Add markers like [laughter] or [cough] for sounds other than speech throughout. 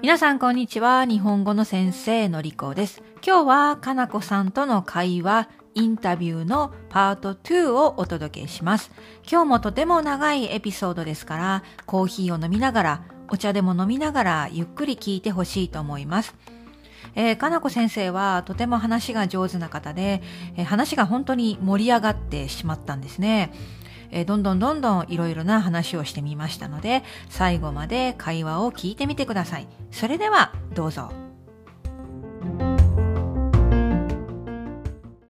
皆さんこんにちは。日本語の先生のりこです。今日はかなこさんとの会話、インタビューのパート2をお届けします。今日もとても長いエピソードですから、コーヒーを飲みながら、お茶でも飲みながらゆっくり聞いてほしいと思います。えー、かなこ先生はとても話が上手な方で、えー話が本当に盛り上がってしまったんですね。えーどんどんどんどんいろいろな話をしてみましたので、最後まで会話を聞いてみてください。それでは、どうぞ。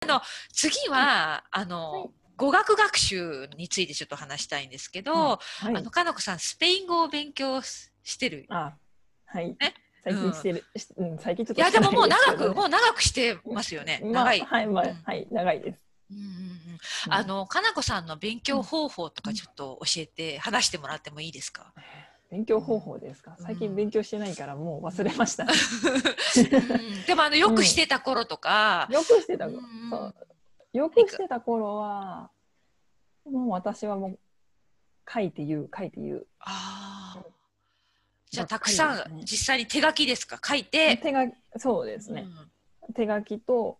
あの、次は、あの、はい語学学習についてちょっと話したいんですけど、はいあの、かなこさん、スペイン語を勉強ししてる？あ、はいね？最近してる、しうん、最近ちょっといや、でももう長く、もう長くしてますよね。まあ長い。はい、はい、長いです。うんうんうんあの、かなこさんの勉強方法とかちょっと教えて、話してもらってもいいですか、勉強方法ですか？最近勉強してないから、もう忘れました。うんでもあの、よくしてた頃とか、よくしてた、うんそう、よくしてた頃は。もう私はもう。書いて言う、書いて言う。ああ。じゃたくさん、実際に手書きですか？書いて。手が、そうですね。手書きと。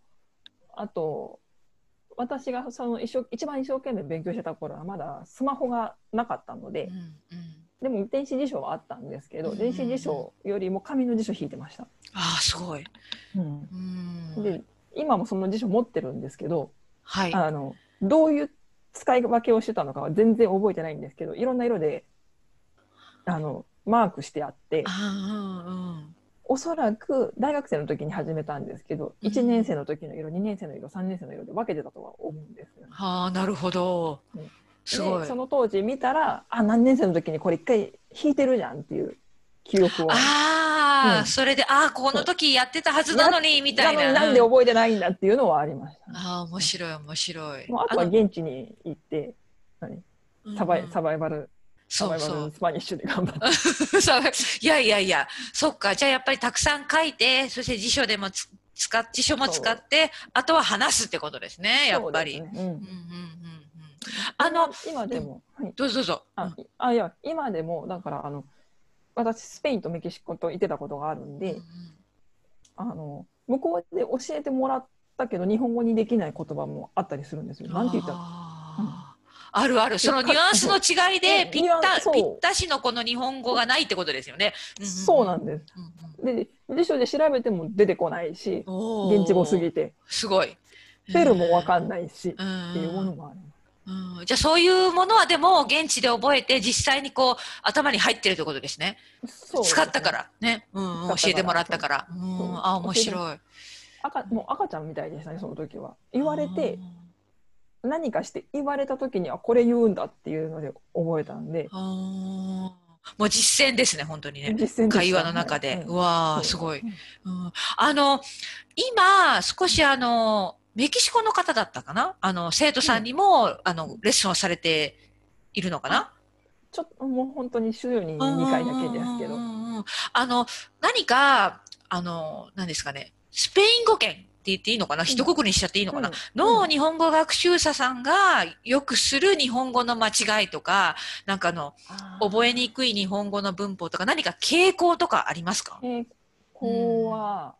あと。私がその一生一番一生懸命勉強してた頃はまだスマホがなかったので、うんうんうんでも電子辞書はあったんですけど、うん電子辞書よりも紙の辞書引いてました。ああ、すごい。うんうんで今もその辞書持ってるんですけど、はい。あのどういう使い分けをしてたのかは全然覚えてないんですけどいろんな色であのマークしてあってあーうんうんおそらく大学生の時に始めたんですけどうん1年生の時の色2年生の色3年生の色で分けてたとは思うんですよね。はあ、なるほどうん。すごい。でその当時見たらあ何年生の時にこれ一回引いてるじゃんっていう記憶を。ああ、うんそれで、ああ、この時やってたはずなのに、みたいな。なんで覚えてないんだっていうのはありました、ああ、面白い、面白い。もうあとはの現地に行って何？サバイ,、うんサバイバルそうそう。ル。スパニッシュで頑張って。[laughs] いやいやいや、そっか。じゃあやっぱりたくさん書いて、そして辞書でもつ使っ、辞書も使って、あとは話すってことですね、やっぱり。あの、今でも、はい、どうぞどうぞ。ああいや今でもだからあの私スペインとメキシコと行ってたことがあるんで、うんあの向こうで教えてもらったけど日本語にできない言葉もあったりするんですよ。なんて言った？らあるある。そのニュアンスの違いで、うんぴったぴったしのこの日本語がないってことですよね。そうなんです。で辞書で調べても出てこないし現地語すぎてすごい。スペルもわかんないし、うんっていうものもある。うんじゃあそういうものはでも現地で覚えて実際にこう頭に入ってるということですね。すね使ったからね、うん、教えてもらったから。あ面白い。赤もう赤ちゃんみたいでしたねその時は。言われて何かして言われた時にはこれ言うんだっていうので覚えたんで。あー。もう実践ですね、本当にね。実践でした会話の中で。はいうわー、そう。すごい。うん、あの、今、少しあの、メキシコの方だったかな？あの、生徒さんにも、あの、レッスンをされているのかな？ちょっともう本当に週に2回だけですけど。うんうんうん。あの、何か、あの、何ですかね、スペイン語圏言っていいのかな、一括りにしちゃっていいのかな、うん。の日本語学習者さんがよくする日本語の間違いとか、なんかあの、覚えにくい日本語の文法とか、何か傾向とかありますか？傾向は、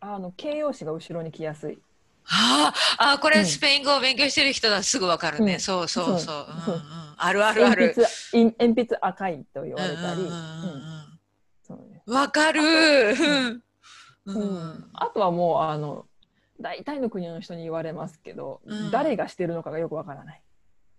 あの形容詞が後ろに来やすい。ああ、あーこれうん。スペイン語を勉強してる人だすぐわかるね。うん。そうそうそう。そう。うんうん、あるあるある。鉛筆い鉛筆赤いと言われたり、うんうんうんかる。うんあとはもうあの大体の国の人に言われますけど、うん。誰がしてるのかがよくわからない。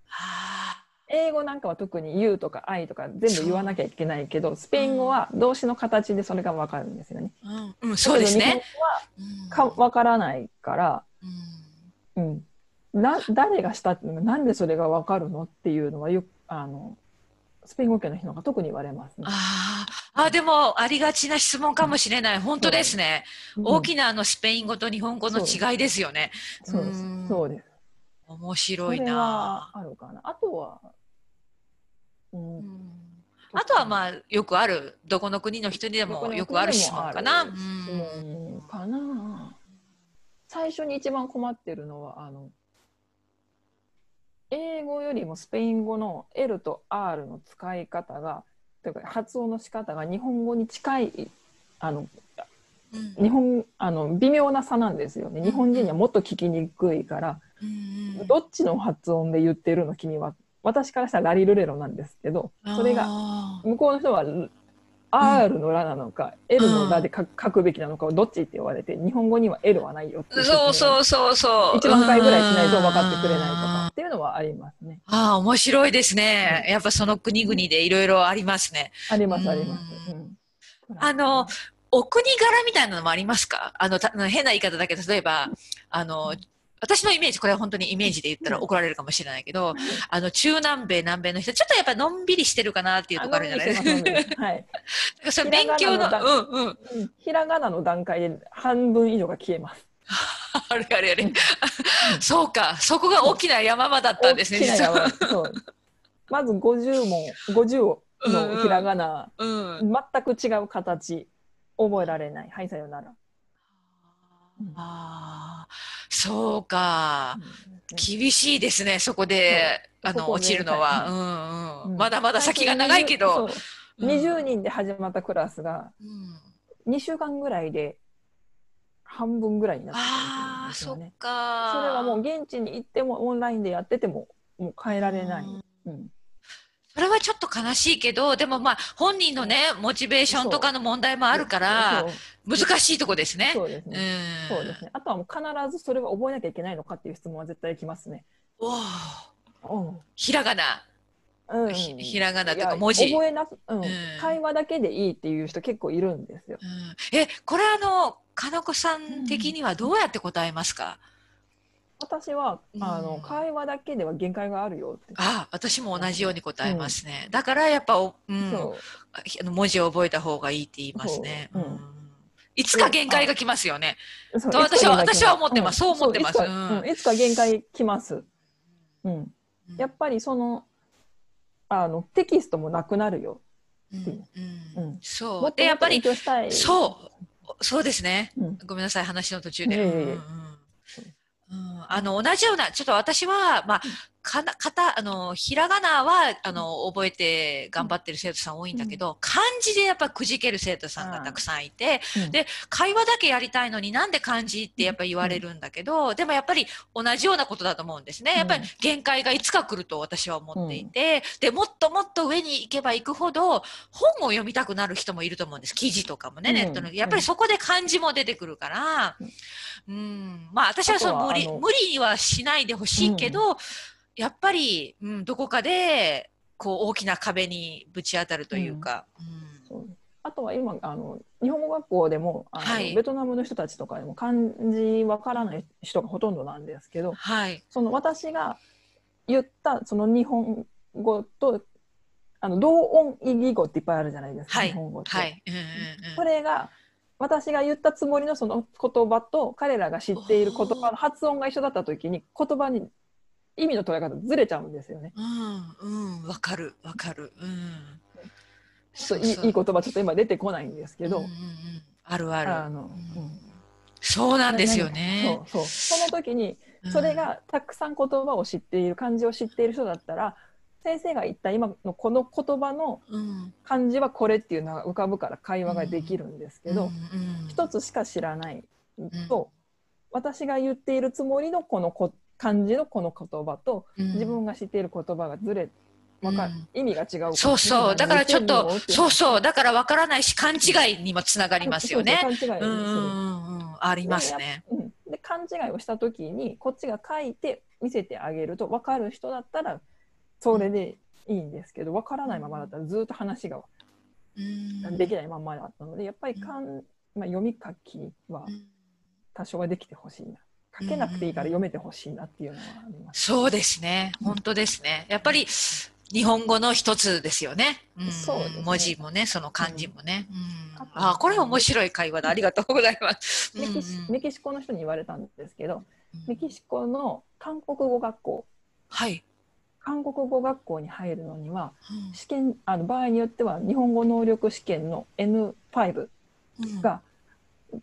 あ。英語なんかは特に「you」とか「I」とか全部言わなきゃいけないけどスペイン語は動詞の形でそれがわかるんですよね。ーうん。うん、そうですね。日本語はかわからないから、うん。うん、な誰がしたっていうのがなんでそれがわかるのっていうのはよくあのスペイン語圏の人が特に言われますね。あーあ、でもありがちな質問かもしれない。本当ですね。大きなあのスペイン語と日本語の違いですよね。そうですうんそうです。面白いな。あるかな。あとは、うんうんあとはまあよくあるどこの国の人にでもよくある質問かな。うん質問かな。最初に一番困ってるのはあの英語よりもスペイン語の L と R の使い方がというか発音の仕方が日本語に近いあのうん。日本あの微妙な差なんですよね。日本人にはもっと聞きにくいから、うんどっちの発音で言ってるの君は私からしたらラリルレロなんですけどそれがあ向こうの人は R のラなのか、L のラで書書くべきなのかをどっちって言われて日本語には L はないよってそううそうそうそう。1万回ぐらいしないと分かってくれないとうんかっていうのはありますね。ああ、面白いですね。やっぱその国々でいろいろありますね。ありまうんすあります。うんあの、お国柄みたいなのもありますか？あの、た変な言い方だけど、例えば、あの、私のイメージ、これは本当にイメージで言ったら怒られるかもしれないけど、あの、中南米、南米の人、ちょっとやっぱのんびりしてるかなっていうところあるじゃないですか。はい。か。[laughs] それ勉強の、うんうん。うんひらがなの段階で半分以上が消えます。[laughs] あれあれあれうん。[laughs] そうか、そこが大きな山場だったんですね、実は。まず50問50のひらがな、うん。全く違う形覚えられない。はいさよなら。うんああ、そうか。うん厳しいですね、そこで、あの、落ちるのは。うんう。うんんまだまだ先が長いけど。そううん20人で始まったクラスがうん2週間ぐらいで半分ぐらいになってたんですよね。か。それはもう現地に行ってもオンラインでやっててももう変えられない。うんうんそれはちょっと悲しいけど、でもまあ、本人のね、モチベーションとかの問題もあるから、難しいとこですね。そうですうね。ん。そうですね。あとはもう必ずそれは覚えなきゃいけないのかっていう質問は絶対来ますね。おーうんひらがな。うん、ひひらがなとか文字。覚えなく、うんうん会話だけでいいっていう人結構いるんですよ。うんえ、これあの、かなこさん的にはどうやって答えますか、私は、あうん。の会話だけでは限界があるよって。ああ、私も同じように答えますね。だからやっぱお、うん、そあの文字を覚えた方がいいって言いますね。そう。うん。ん。いつか限界が来ますよね。と私は私は思ってます。そう思ってます。いつか限界来ます。うん、うん。やっぱりそのあのテキストもなくなるよ。うん。ううん。んそう。で、やっぱり。そう、そうですね。うん。ごめんなさい、話の途中で。いえいえあの、同じような、ちょっと私は、まあ、かな、かた、あの、ひらがなは、あの、覚えて頑張ってる生徒さん多いんだけど、漢字でやっぱくじける生徒さんがたくさんいて、うん。で、会話だけやりたいのになんで漢字ってやっぱ言われるんだけど、でもやっぱり同じようなことだと思うんですね。やっぱり限界がいつか来ると私は思っていて、で、もっともっと上に行けば行くほど、本を読みたくなる人もいると思うんです。記事とかもね、うん。ネットの。やっぱりそこで漢字も出てくるから、うん、まあ私はその無理、無理にはしないでほしいけど、やっぱり、うん、どこかで、こう大きな壁にぶち当たるというか、うんそうあとは今あの日本語学校でもあの、はいベトナムの人たちとかでも漢字わからない人がほとんどなんですけどはい。その私が言ったその日本語とあの同音異義語っていっぱいあるじゃないですか、はい。日本語って。はい。うんうんうんそれが私が言ったつもりのその言葉と彼らが知っている言葉の発音が一緒だった時に言葉に意味の捉え方ずれちゃうんですよね。うん、うん、わかる、わかる。うん。そういいいい言葉ちょっと今出てこないんですけど、うんうんうんあるある。あの、うんうんそうなんですよね。そうそうその時にうんそれ、がたくさん言葉を知っている漢字を知っている人だったら先生が言った今のこの言葉のうん、漢字はこれっていうのが浮かぶから会話ができるんですけど、うんうん一つしか知らないと、私が言っているつもりのこのこ漢字のこの言葉とうん自分が知っている言葉がずれわかうん意味が違うそうそう。だからちょっと、そううそう。だからわからないし、勘違いにもつながりますよね。そうそう勘違いうん。ありますね。うん、で勘違いをした時にこっちが書いて見せてあげると分かる人だったらそれでいいんですけど分からないままだったらずっと話がうんできないままだったのでやっぱり勘、まあ、読み書きはうん多少はできてほしいな書けなくていいから読めてほしいなっていうのはあります。そうですね。本当ですね。やっぱり、日本語の一つですよね。うんそうね文字もね、その漢字もね。うんあこれ面白い会話だ。ありがとうございます。[laughs] メキシメキシコの人に言われたんですけどメキシコの韓国語学校はい。韓国語学校に入るのにはうん試験あの場合によっては日本語能力試験の N5 うんが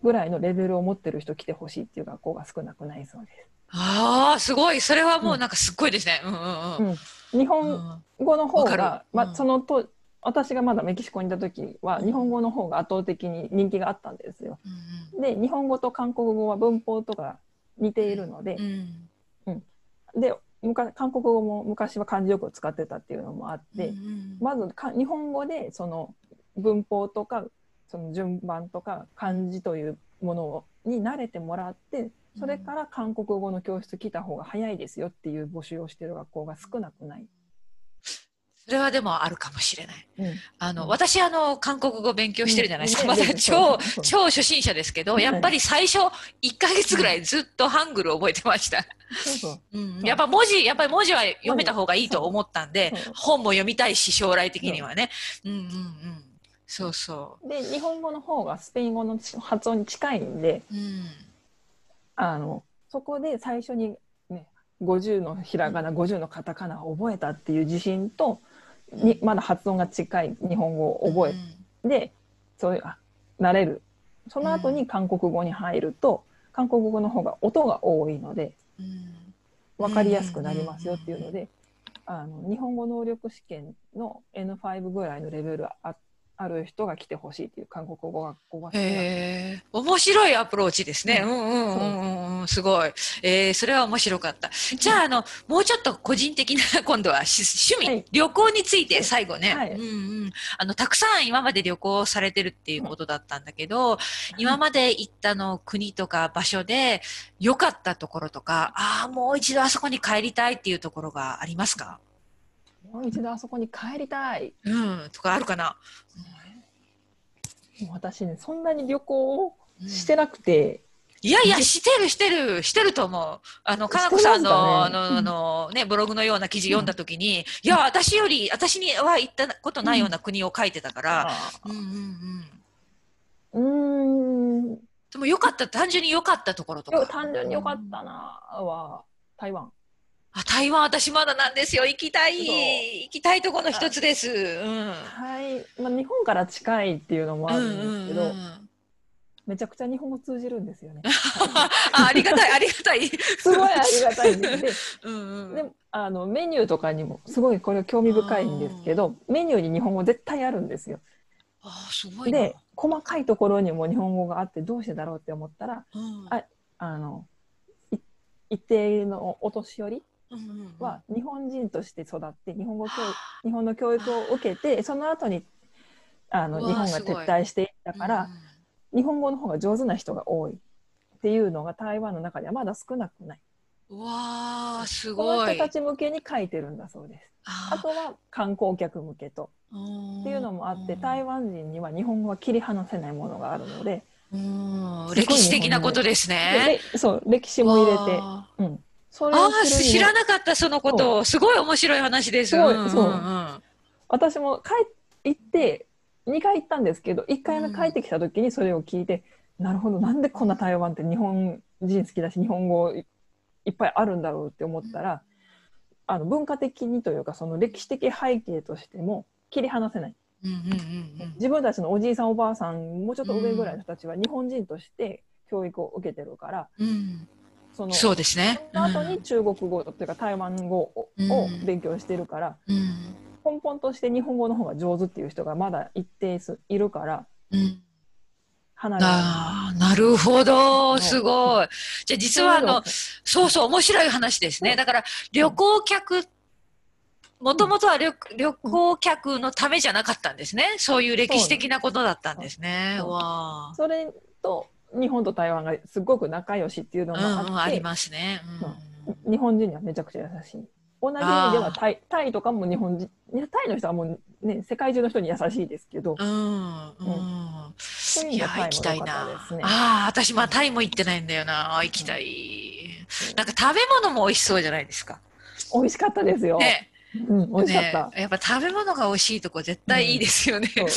ぐらいのレベルを持ってる人来てほしいっていう学校が少なくないそうです。ああ、すごい。それはもうなんかすっごいですね。うんうんうん。日本語の方が、うんそのと私がまだメキシコにいた時は日本語の方が圧倒的に人気があったんですよ。うんで日本語と韓国語は文法とか似ているのでうんう、んで昔韓国語も昔は漢字よく使ってたっていうのもあって、うんうんまずか日本語でその文法とかその順番とか漢字というものに慣れてもらってそれから韓国語の教室来た方が早いですよっていう募集をしている学校が少なくない。それはでもあるかもしれない。うんあの、うん私、あの、韓国語勉強してるじゃないですか。まだうんね超そうそう、超初心者ですけど、はいやっぱり最初、1ヶ月ぐらいずっとハングル覚えてました。やっぱ文字、やっぱり文字は読めた方がいいと思ったんで本も読みたいし、将来的にはね。うんうんうん。そうそで日本語の方がスペイン語の発音に近いんでう。うん。あのそこで最初に、ね、50のひらがな50のカタカナを覚えたっていう自信とにまだ発音が近い日本語を覚えて、そういうあ慣れる。その後に韓国語に入ると、韓国語の方が音が多いのでうん。うん分かりやすくなりますよっていうので、あの日本語能力試験の N5 ぐらいのレベルあある人が来てほしいっていう韓国語学校が。え、面白いアプローチですね。ううん。んうんうんうんうん、すごい。えー、それは面白かった。じゃあ、あの、もうちょっと個人的な、[laughs] 今度はし趣味、はい。旅行について最後ね、はい。うんうん。あの、たくさん今まで旅行されてるっていうことだったんだけど、今まで行ったの国とか場所で良かったところとか、ああ、もう一度あそこに帰りたいっていうところがありますか？もう一度あそこに帰りたい。うん、とかあるかな、もう私ねそんなに旅行をうんしてなくて、いやいや、してる、してる、してると思う。あの、かなこさんの、あの、あの、ね、ブログのような記事読んだときに、いや、私より、私には行ったことないような国を書いてたから、うんうんうん。うーんでも良かった、単純に良かったところとか。よ単純に良かったなは台湾。あ、台湾私まだなんですよ。行きたい。行きたいところの一つです。うん。はい、まあ、日本から近いっていうのもあるんですけど、うんうんうんめちゃくちゃ日本語通じるんですよね。[laughs] あありがたい、ありがたい。すごいありがたいんです。[laughs] うんうんでであのメニューとかにもすごいこれ興味深いんですけどメニューに日本語絶対あるんですよ。あすごいな。で細かいところにも日本語があってどうしてだろうって思ったらうんああのい一定のお年寄りは日本人として育って日本語教育日本の教育を受けてその後にあの日本が撤退していったから、日本語の方が上手な人が多いっていうのが台湾の中ではまだ少なくない。うんうんうわあすごい。人たち向けに書いてるんだそうです。ああとは観光客向けと。っっていうのもあって台湾人には日本語は切り離せないものがあるのでうん。歴史的なことですね。でそう歴史も入れて、わうん、そあれをあー知らなかったそのこと。すごい面白い話です。すごいんんん。そう。ん私も帰行って2回行ったんですけど1回目帰ってきた時にそれを聞いて、なるほどなんでこんな台湾って日本人好きだし日本語いいっぱいあるんだろうって思ったら、あの文化的にというかその歴史的背景としても切り離せない。うんうんうんうん。自分たちのおじいさんおばあさんもうちょっと上ぐらいの人たちは日本人として教育を受けてるからうんそのそうですね。その後に中国語というか台湾語を,、勉強してるからうん根本として日本語の方が上手っていう人がまだ一定数いるからうん離れ。ああ、なるほど。すごい。じゃあ実はあの、そそうそう、面白い話ですね。うんだから、旅行客、もともとは旅旅行客のためじゃなかったんですね。そういう歴史的なことだったんですね。わあ。それと日本と台湾がすごく仲良しっていうのうんもあって、うん、ありますね。うん日本人にはめちゃくちゃ優しい。同じ意味ではタイタイとかも日本人ねタイの人はもうね世界中の人に優しいですけど、うん、うん。そういう意味ではタイも行きたい良かったなですね。。ああ、私、まあ、タイも行ってないんだよな。行きたい。なんか食べ物も美味しそうじゃないですか。美味しかったですよ。ね。うん、美味しかった。ねやっぱ食べ物が美味しいとこ絶対いいですよね。そう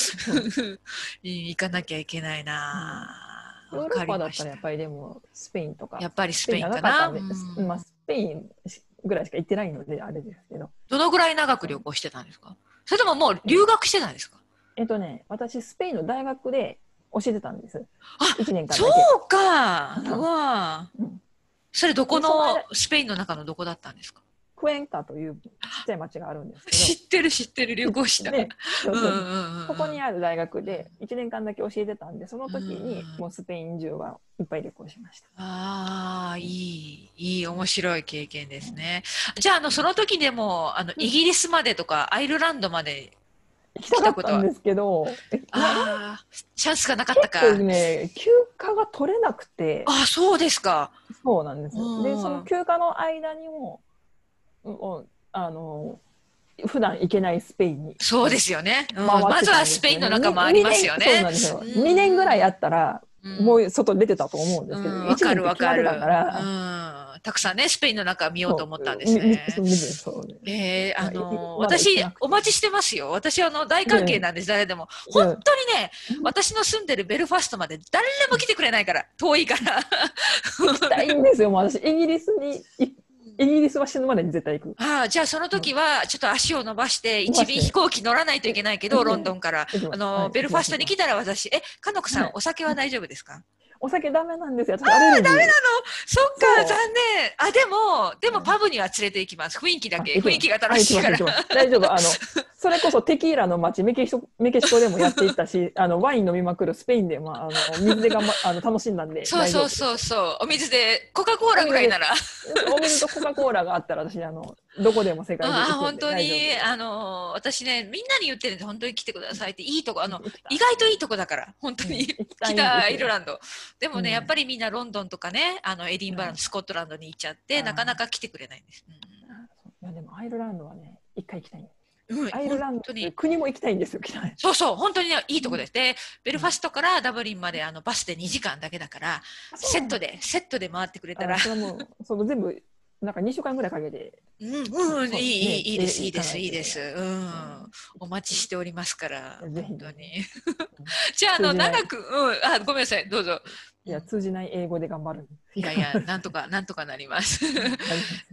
そう [laughs] 行かなきゃいけないな。ヨーわロッパだったたらやっぱりでもスペインとか。やっぱりススペインかな。まあ、スペインぐらいしか行ってないのであれですけど。どのぐらい長く旅行してたんですか？それとももう留学してたんですか？えっとね私スペインの大学で教えてたんです。あ1年間そうか。うん。それどこのスペインの中のどこだったんですか？クエンカというちっちゃい町があるんです知ってる知ってる、旅行した。けど、ねそうそううんうんうんうんそこにある大学で1年間だけ教えてたんでその時にうんもうスペイン中はいっぱい旅行しました。ああ、いい、いい、面白い経験ですね。じゃあ、あの、その時でも、あの、イギリスまでとか、アイルランドまで、行きたかったんですけど、えああ、チャンスがなかったか。結構ね休暇が取れなくてああ、そうですか。そうなんですよ。でうんその休暇の間にもうんあの普段行けないスペインにそうですよね。うんまずはスペインの中もありますよね。にそうなんですよ。うん2年ぐらいあったらうんもう外出てたと思うんですけど、うん、1わかる年って決まわかる。うん。たくさんね、スペインの中見ようと思ったんですね。そう見るそうええあの私お待ちしてますよ。私、あの、大関係なんです、誰でも。本当にね、私の住んでるベルファストまで誰も来てくれないから、遠いから。行きたいんですよ。もう私イギリスにいイギリスは死ぬまでに絶対行く。ああ、じゃあその時は、ちょっと足を伸ばして、一便飛行機乗らないといけないけど、うん。ロンドンから。あの、はい。ベルファストに来たら私、え、かのこさん、はい。お酒は大丈夫ですか？お酒ダメなんですよ。私アレルギー。そっか、残念。あ、でも、でもパブには連れて行きます。雰囲気だけ。雰囲気が楽しいから。大丈夫。あの、[laughs] それこそテキーラの街、メキシコメキシコでもやっていったし、[laughs] あの、ワイン飲みまくるスペインでも、あの、水でがんば、あの、楽しんだんで。そうそうう。そうそう。お水で、コカ・コーラぐらいなら。お水とコカ・コーラがあったら、私、あの、どこでも世界中あ本当にあの、私ね、みんなに言ってるんで、本当に来てくださいって、いいとこ、あの [laughs] 意外といいとこだから、本当に。うん。北アイルランド。でもね、うん。やっぱりみんなロンドンとかね、あの、エディンバラのスコットランドに行っちゃって、うん。なかなか来てくれないんです。いや、でもアイルランドはね、一回行きたい。うん、うんアイルランドに。国も行きたいんですよ。そうそう、本当にねいいとこです。で、ベルファストからダブリンまであのバスで2時間だけだから、セットで、セットで回ってくれたら。あ、それもう、その全部、なんか2週間ぐらいかけて、うん、うん、いい、いねい、いいです、えいいです、いといいです。うん。お待ちしておりますから、本当に。じゃあ、あの、長く、うん、あ、ごめんなさい、どうぞ。いや、通じない英語で頑張る。いやいや、なんとか、なんとかなります。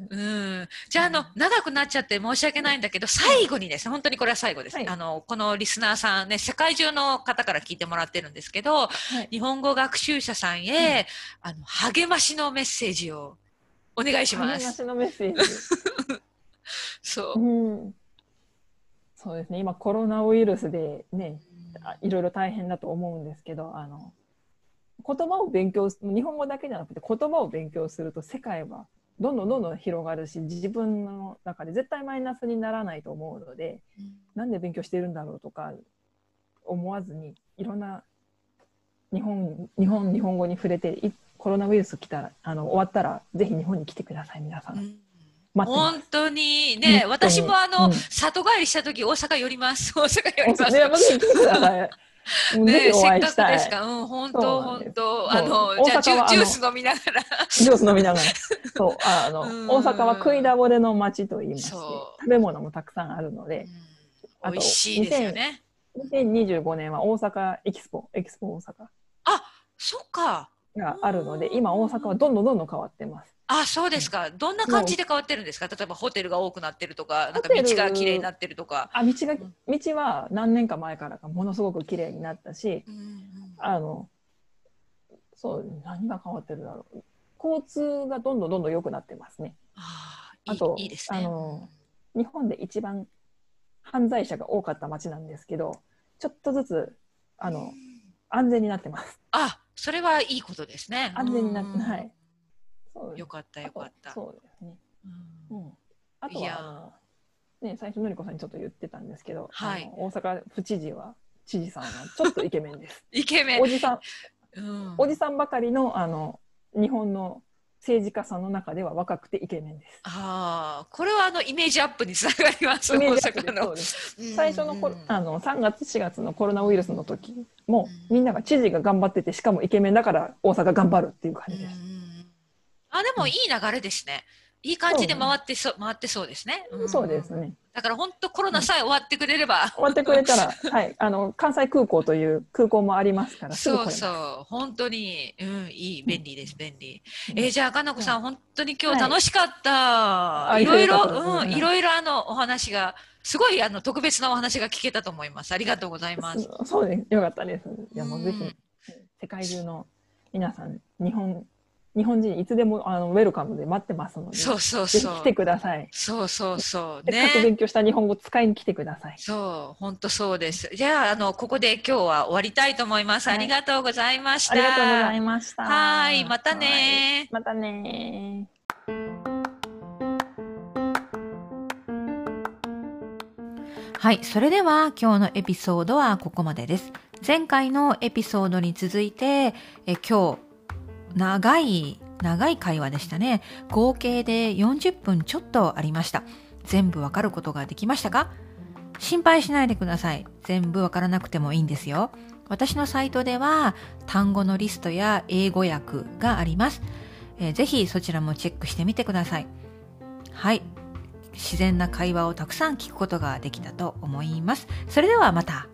うん。じゃあ、あの、長くなっちゃって申し訳ないんだけど、最後にですね、本当にこれは最後です。はいあの、このリスナーさんね、世界中の方から聞いてもらってるんですけど、はい日本語学習者さんへ、あの、励ましのメッセージをお願いしま。すしのメッセージ。そう。うん。そうですね。今コロナウイルスでね、あいろいろ大変だと思うんですけど、あの言葉を勉強す日本語だけじゃなくて言葉を勉強すると世界はどんどんどんどん広がるし、自分の中で絶対マイナスにならないと思うので、なんで勉強してるんだろうとか思わずにいろんな日本日本日本語に触れていコロナウイルス来たらあの終わったらぜひ日本に来てください皆さん。うん本当にね、私もあの、うん里帰りした時大阪寄ります。大阪寄ります。ね、まず来てください。[laughs] もうぜねひおせっかく。ですか。うん、本当、本当。あの、大じゃあジュジュース飲みながら。ジュース飲みながら。[laughs] そう、あの、うん大阪は食いだぼれの街と言いまして、そう食べ物もたくさんあるので、美味しいですよね。2025年は大阪エキスポ、エキスポ大阪そっか。があるので、今大阪はどんどんどんどん変わってます。あ、そうですか。どんな感じで変わってるんですか？例えばホテルが多くなってるとか、なんか道が綺麗になってるとか。あ、道が、ん道は何年か前からがものすごく綺麗になったし、うんうんあの、そう、何が変わってるだろう。交通がどんどんどんどん良くなってますね。あーいいあといいですね。あの日本で一番犯罪者が多かった街なんですけど、ちょっとずつ、あの、安全になってます。あ、それはいいことですね。安全になって、うんはい。そうよかった、よかった。そうですね。ううんん。あとは、あのね、最初のりこさんにちょっと言ってたんですけど、はい大阪府知事は、知事さんはちょっとイケメンです。[laughs] イケメンお。じさん、うんおじさんばかりの、あの、日本の政治家さんの中では若くてイケメンです。ああ、これはあのイメージアップにつながります。イメ大ージアップ最初のこうんあの3月4月のコロナウイルスの時もうんみんなが知事が頑張っててしかもイケメンだから大阪頑張るっていう感じです。うんあ、でもいい流れですね。いい感じで回ってそう、回ってそうですね。んそうです。ね。だから本当コロナさえ終わってくれれば。終わってくれたら、[laughs] はい、あの関西空港という空港もありますから。そうそう、本当に、うん、いい、便利です、便利。うんえーじゃあ、かなこさん、本当に今日はい楽しかった。あいろいろ、よかったですうん、はいいろいろあの、お話が、すごいあの、特別なお話が聞けたと思います。ありがとうございます。そそうです。よかったです。いやもうぜひうん世界中の皆さん日本日本人いつでもあのウェルカムで待ってますので、そうそうそう。来てください。そうそうそう。せっかくね。勉強した日本語使いに来てください。そう、本当そうです。じゃあ、あの、ここで今日は終わりたいと思います。はいありがとうございました。ありがとうございました。はいまたねはいまたねはい、それでは今日のエピソードはここまでです。前回のエピソードに続いて、え今日、長い、長い会話でしたね。合計で40分ちょっとありました。全部わかることができましたか？心配しないでください。全部わからなくてもいいんですよ。私のサイトでは単語のリストや英語訳があります。えーぜひそちらもチェックしてみてください。はい。自然な会話をたくさん聞くことができたと思います。それではまた。